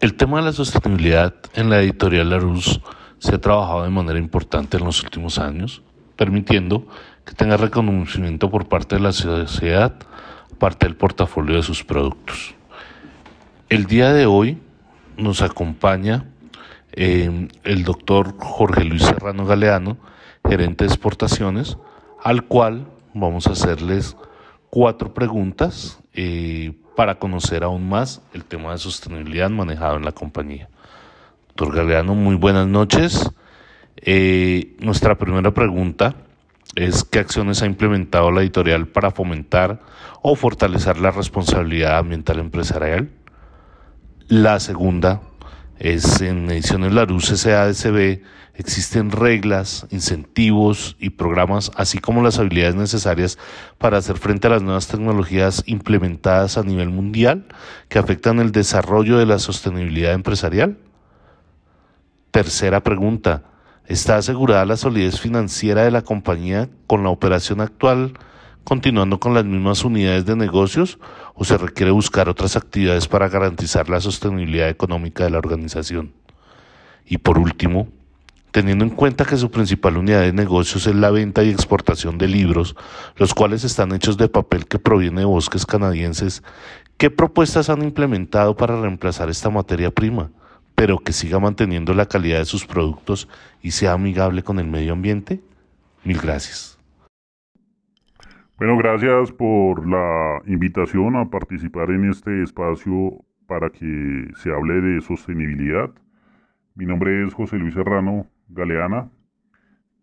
El tema de la sostenibilidad en la editorial Larousse se ha trabajado de manera importante en los últimos años, permitiendo que tenga reconocimiento por parte de la sociedad, parte del portafolio de sus productos. El día de hoy nos acompaña eh, el doctor Jorge Luis Serrano Galeano, gerente de exportaciones, al cual vamos a hacerles cuatro preguntas eh, para conocer aún más el tema de sostenibilidad manejado en la compañía. Doctor Galeano, muy buenas noches. Eh, nuestra primera pregunta es qué acciones ha implementado la editorial para fomentar o fortalecer la responsabilidad ambiental empresarial. La segunda es en Ediciones Larus SADCB existen reglas, incentivos y programas, así como las habilidades necesarias para hacer frente a las nuevas tecnologías implementadas a nivel mundial que afectan el desarrollo de la sostenibilidad empresarial. Tercera pregunta, ¿está asegurada la solidez financiera de la compañía con la operación actual continuando con las mismas unidades de negocios o se requiere buscar otras actividades para garantizar la sostenibilidad económica de la organización? Y por último, teniendo en cuenta que su principal unidad de negocios es la venta y exportación de libros, los cuales están hechos de papel que proviene de bosques canadienses, ¿qué propuestas han implementado para reemplazar esta materia prima, pero que siga manteniendo la calidad de sus productos y sea amigable con el medio ambiente? Mil gracias. Bueno, gracias por la invitación a participar en este espacio para que se hable de sostenibilidad. Mi nombre es José Luis Serrano, Galeana.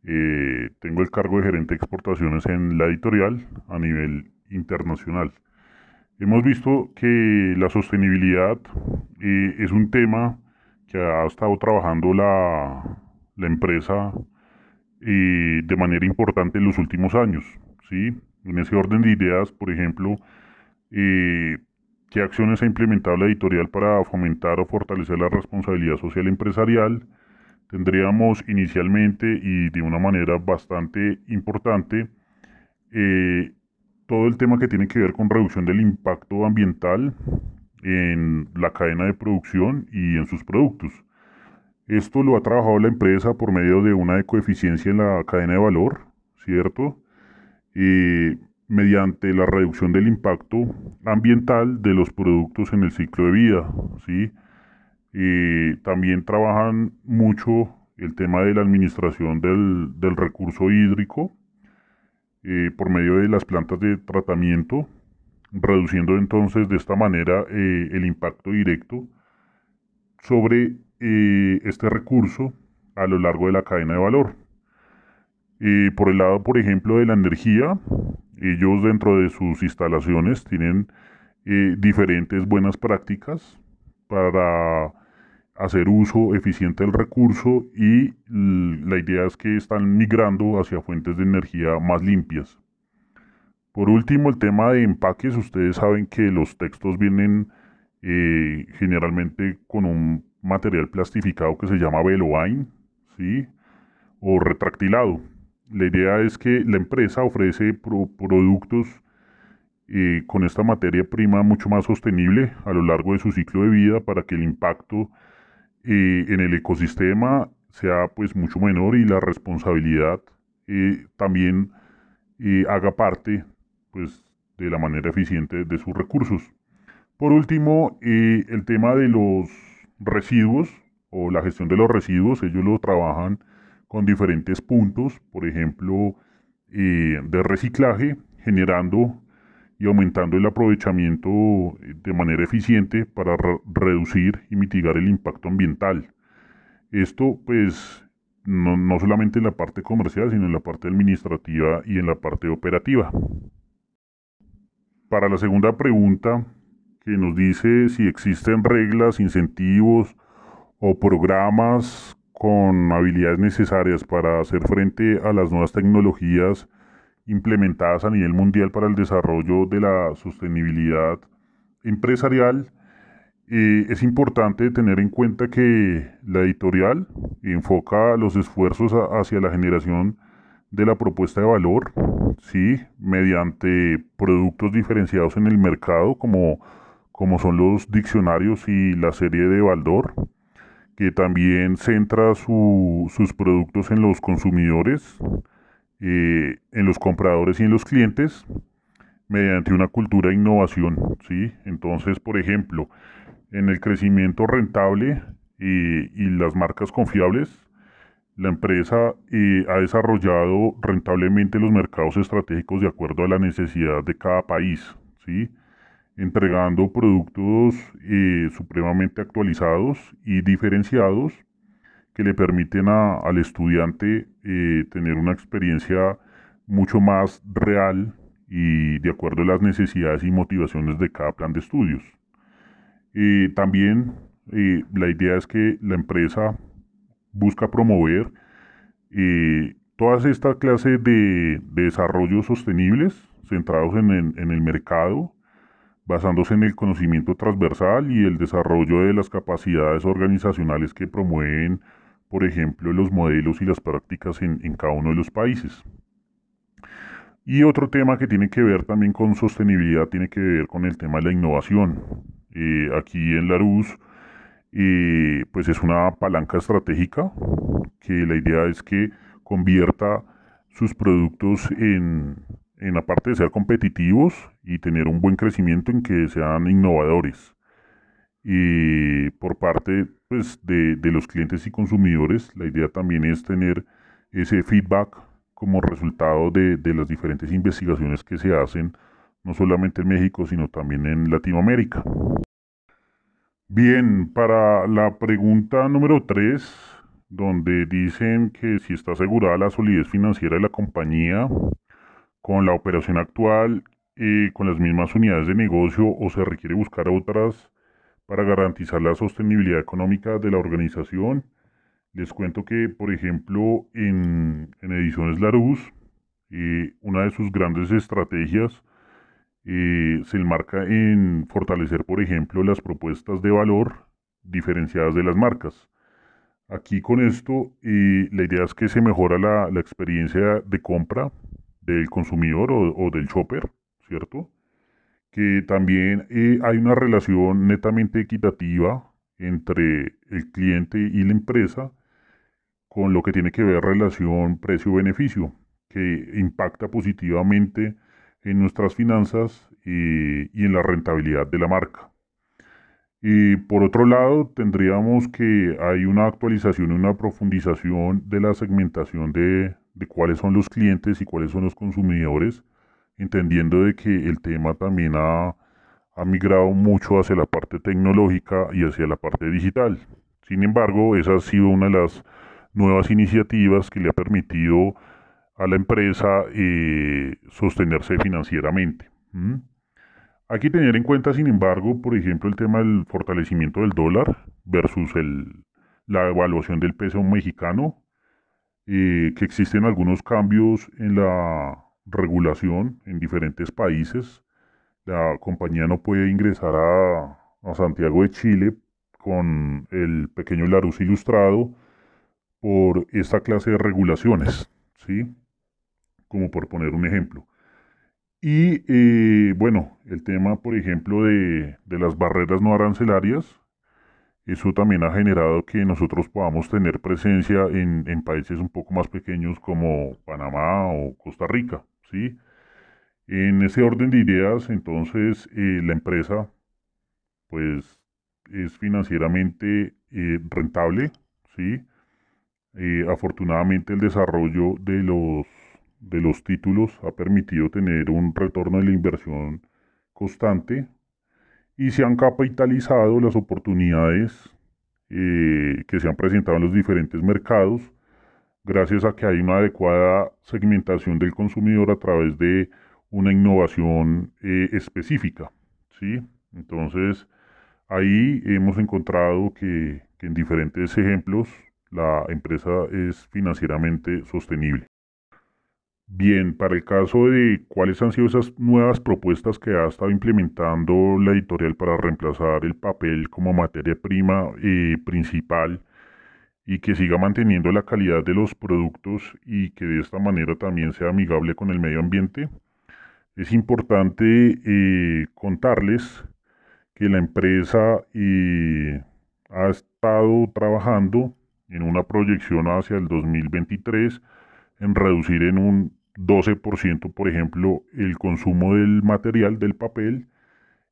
Eh, tengo el cargo de gerente de exportaciones en la editorial a nivel internacional. Hemos visto que la sostenibilidad eh, es un tema que ha estado trabajando la, la empresa eh, de manera importante en los últimos años. ¿sí? En ese orden de ideas, por ejemplo, ¿qué acciones ha implementado la editorial para fomentar o fortalecer la responsabilidad social empresarial? tendríamos inicialmente y de una manera bastante importante eh, todo el tema que tiene que ver con reducción del impacto ambiental en la cadena de producción y en sus productos. Esto lo ha trabajado la empresa por medio de una ecoeficiencia en la cadena de valor, ¿cierto? Y mediante la reducción del impacto ambiental de los productos en el ciclo de vida, ¿sí? y también trabajan mucho el tema de la administración del, recurso hídrico eh, por medio de las plantas de tratamiento, reduciendo entonces de esta manera eh, el impacto directo sobre eh, este recurso a lo largo de la cadena de valor. Por el lado, por ejemplo, de la energía, ellos dentro de sus instalaciones tienen diferentes buenas prácticas para hacer uso eficiente del recurso y la idea es que están migrando hacia fuentes de energía más limpias. Por último, el tema de empaques. Ustedes saben que los textos vienen eh, generalmente con un material plastificado que se llama veloine, ¿sí? O retractilado. La idea es que la empresa ofrece productos eh, con esta materia prima mucho más sostenible a lo largo de su ciclo de vida para que el impacto en el ecosistema sea pues mucho menor y la responsabilidad eh, también eh, haga parte pues de la manera eficiente de sus recursos. Por último, eh, el tema de los residuos o la gestión de los residuos, ellos lo trabajan con diferentes puntos, por ejemplo, de reciclaje, generando y aumentando el aprovechamiento de manera eficiente para reducir y mitigar el impacto ambiental. Esto pues no, no, solamente en la parte comercial, sino en la parte administrativa y en la parte operativa. Para la segunda pregunta, que nos dice si existen reglas, incentivos o programas con habilidades necesarias para hacer frente a las nuevas tecnologías implementadas a nivel mundial para el desarrollo de la sostenibilidad empresarial, eh, es importante tener en cuenta que la editorial enfoca los esfuerzos hacia la generación de la propuesta de valor, ¿sí? mediante productos diferenciados en el mercado como, como son los diccionarios y la serie de Baldor, que también centra sus productos en los consumidores, eh, en los compradores y en los clientes, mediante una cultura de innovación. ¿sí? Entonces, por ejemplo, en el crecimiento rentable y, las marcas confiables, la empresa eh, ha desarrollado rentablemente los mercados estratégicos de acuerdo a la necesidad de cada país. ¿sí? Entregando productos eh, supremamente actualizados y diferenciados que le permiten al estudiante eh, tener una experiencia mucho más real y de acuerdo a las necesidades y motivaciones de cada plan de estudios. Eh, también la idea es que la empresa busca promover todas esta clase de, desarrollos sostenibles centrados en el mercado basándose en el conocimiento transversal y el desarrollo de las capacidades organizacionales que promueven, por ejemplo, los modelos y las prácticas en, cada uno de los países. Y otro tema que tiene que ver también con sostenibilidad tiene que ver con el tema de la innovación. Eh, aquí en Larus, eh, pues es una palanca estratégica que la idea es que convierta sus productos en, en la parte de ser competitivos y tener un buen crecimiento en que sean innovadores. Y por parte pues, de, los clientes y consumidores, la idea también es tener ese feedback como resultado de, de las diferentes investigaciones que se hacen, no solamente en México, sino también en Latinoamérica. Bien, para la pregunta número 3, donde dicen que si está asegurada la solidez financiera de la compañía, con la operación actual con las mismas unidades de negocio o se requiere buscar otras para garantizar la sostenibilidad económica de la organización. Les cuento que, por ejemplo, en, Ediciones Larus, eh, una de sus grandes estrategias eh, se enmarca en fortalecer, por ejemplo, las propuestas de valor diferenciadas de las marcas. Aquí con esto, eh, la idea es que se mejora la, la experiencia de compra del consumidor o, del shopper, ¿cierto? Que también eh, hay una relación netamente equitativa entre el cliente y la empresa con lo que tiene que ver relación precio-beneficio, que impacta positivamente en nuestras finanzas y, y en la rentabilidad de la marca. Y por otro lado, tendríamos que hay una actualización y una profundización de la segmentación de, de cuáles son los clientes y cuáles son los consumidores, entendiendo de que el tema también ha, migrado mucho hacia la parte tecnológica y hacia la parte digital. Sin embargo, esa ha sido una de las nuevas iniciativas que le ha permitido a la empresa eh, sostenerse financieramente. Hay que tener en cuenta, sin embargo, por ejemplo, el tema del fortalecimiento del dólar versus la evaluación del peso mexicano eh, que existen algunos cambios en la regulación en diferentes países. La compañía no puede ingresar a, Santiago de Chile con el pequeño Larus ilustrado por esta clase de regulaciones, ¿sí? Como por poner un ejemplo. Y eh, bueno, el tema, por ejemplo, de, de las barreras no arancelarias, eso también ha generado que nosotros podamos tener presencia en, países un poco más pequeños como Panamá o Costa Rica, ¿sí? En ese orden de ideas, entonces, eh, la empresa, pues, es financieramente eh, rentable, ¿sí? Eh, afortunadamente el desarrollo de los, de los títulos ha permitido tener un retorno de la inversión constante, y se han capitalizado las oportunidades eh, que se han presentado en los diferentes mercados gracias a que hay una adecuada segmentación del consumidor a través de una innovación eh, específica. ¿sí? Entonces, ahí hemos encontrado que en diferentes ejemplos la empresa es financieramente sostenible. Bien, para el caso de cuáles han sido esas nuevas propuestas que ha estado implementando la editorial para reemplazar el papel como materia prima eh, principal y que siga manteniendo la calidad de los productos y que de esta manera también sea amigable con el medio ambiente, es importante eh, contarles que la empresa eh, ha estado trabajando en una proyección hacia el 2023 en reducir en un 12%, por ejemplo, el consumo del material del papel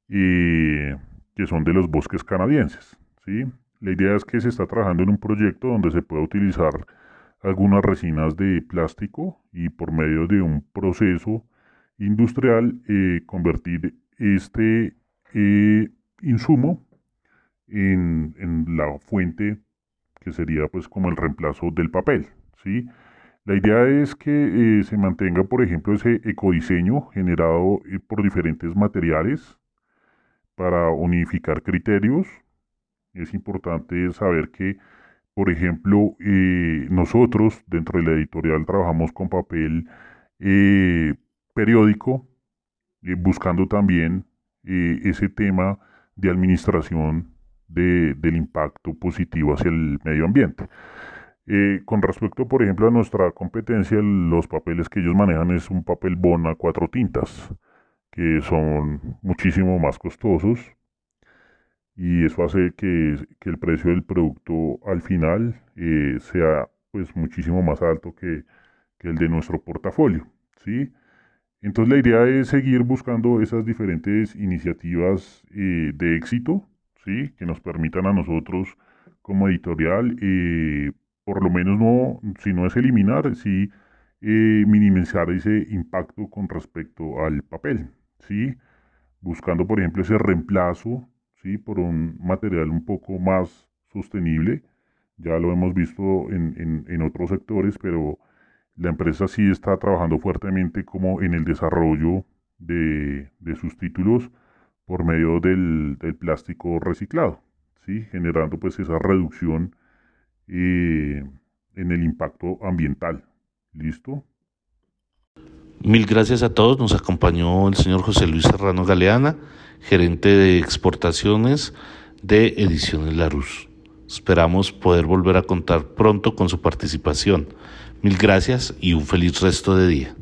eh, que son de los bosques canadienses. ¿sí? La idea es que se está trabajando en un proyecto donde se pueda utilizar algunas resinas de plástico y por medio de un proceso industrial eh, convertir este eh, insumo en, en, la fuente que sería pues como el reemplazo del papel. ¿sí? La idea es que eh, se mantenga, por ejemplo, ese ecodiseño generado por diferentes materiales para unificar criterios. Es importante saber que, por ejemplo, eh, nosotros dentro de la editorial trabajamos con papel eh, periódico, eh, buscando también ese tema de administración del impacto positivo hacia el medio ambiente. Con respecto, por ejemplo, a nuestra competencia, los papeles que ellos manejan es un papel bona cuatro tintas que son muchísimo más costosos y eso hace que, el precio del producto al final eh, sea pues muchísimo más alto que, el de nuestro portafolio, ¿sí? Entonces la idea es seguir buscando esas diferentes iniciativas eh, de éxito, ¿sí? Que nos permitan a nosotros como editorial, eh, por lo menos no, si no es eliminar, sí minimizar ese impacto con respecto al papel, ¿sí? buscando, por ejemplo, ese reemplazo ¿sí? por un material un poco más sostenible. Ya lo hemos visto en, otros sectores, pero la empresa sí está trabajando fuertemente como en el desarrollo de, sus títulos por medio del, plástico reciclado, ¿sí? generando pues esa reducción eh, en el impacto ambiental. ¿Listo? Mil gracias a todos. Nos acompañó el señor José Luis Serrano Galeana, gerente de exportaciones de Ediciones Larus. Esperamos poder volver a contar pronto con su participación. Mil gracias y un feliz resto de día.